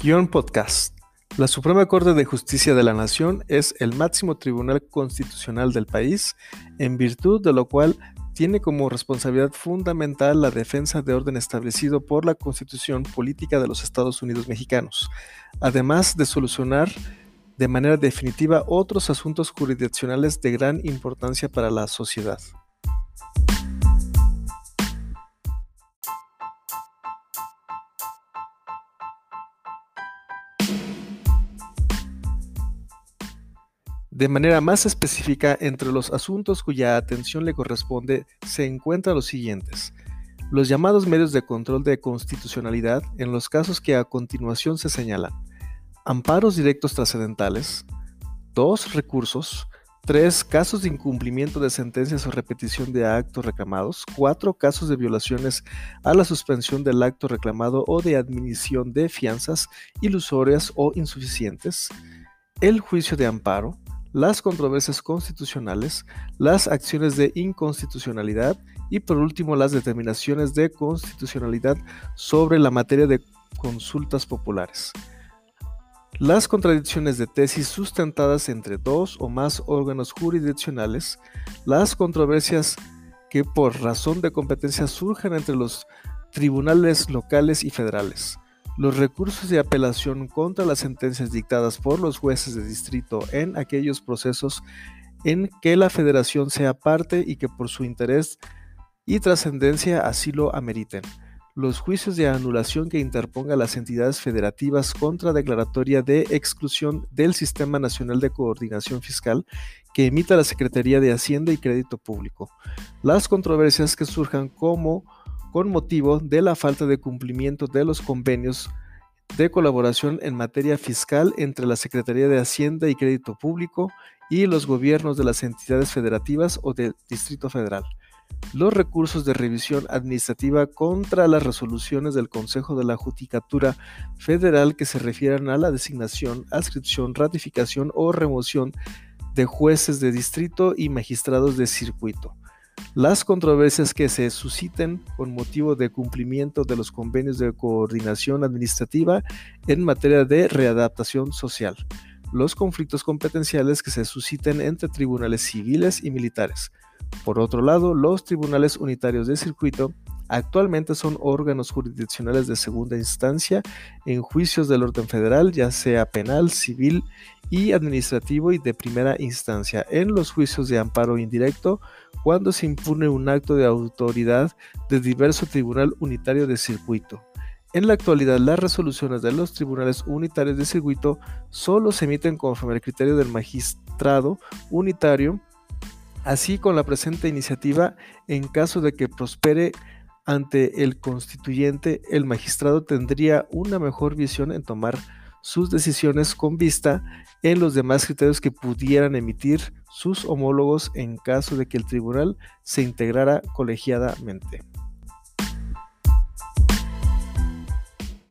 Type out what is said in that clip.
Guión Podcast. La Suprema Corte de Justicia de la Nación es el máximo tribunal constitucional del país, en virtud de lo cual tiene como responsabilidad fundamental la defensa de orden establecido por la Constitución Política de los Estados Unidos Mexicanos, además de solucionar de manera definitiva otros asuntos jurisdiccionales de gran importancia para la sociedad. De manera más específica, entre los asuntos cuya atención le corresponde se encuentran los siguientes. Los llamados medios de control de constitucionalidad en los casos que a continuación se señalan. Amparos directos trascendentales. 2. Recursos. 3. Casos de incumplimiento de sentencias o repetición de actos reclamados. 4. Casos de violaciones a la suspensión del acto reclamado o de admisión de fianzas ilusorias o insuficientes. El juicio de amparo las controversias constitucionales, las acciones de inconstitucionalidad y por último las determinaciones de constitucionalidad sobre la materia de consultas populares. Las contradicciones de tesis sustentadas entre dos o más órganos jurisdiccionales, las controversias que por razón de competencia surjan entre los tribunales locales y federales, los recursos de apelación contra las sentencias dictadas por los jueces de distrito en aquellos procesos en que la federación sea parte y que por su interés y trascendencia así lo ameriten. Los juicios de anulación que interponga las entidades federativas contra declaratoria de exclusión del Sistema Nacional de Coordinación Fiscal que emita la Secretaría de Hacienda y Crédito Público. Las controversias que surjan como con motivo de la falta de cumplimiento de los convenios de colaboración en materia fiscal entre la Secretaría de Hacienda y Crédito Público y los gobiernos de las entidades federativas o del Distrito Federal. Los recursos de revisión administrativa contra las resoluciones del Consejo de la Judicatura Federal que se refieran a la designación, adscripción, ratificación o remoción de jueces de distrito y magistrados de circuito las controversias que se susciten con motivo de cumplimiento de los convenios de coordinación administrativa en materia de readaptación social, los conflictos competenciales que se susciten entre tribunales civiles y militares. Por otro lado, los tribunales unitarios de circuito Actualmente son órganos jurisdiccionales de segunda instancia en juicios del orden federal, ya sea penal, civil y administrativo y de primera instancia. En los juicios de amparo indirecto, cuando se impune un acto de autoridad de diverso tribunal unitario de circuito. En la actualidad, las resoluciones de los tribunales unitarios de circuito solo se emiten conforme al criterio del magistrado unitario, así con la presente iniciativa, en caso de que prospere ante el constituyente, el magistrado tendría una mejor visión en tomar sus decisiones con vista en los demás criterios que pudieran emitir sus homólogos en caso de que el tribunal se integrara colegiadamente.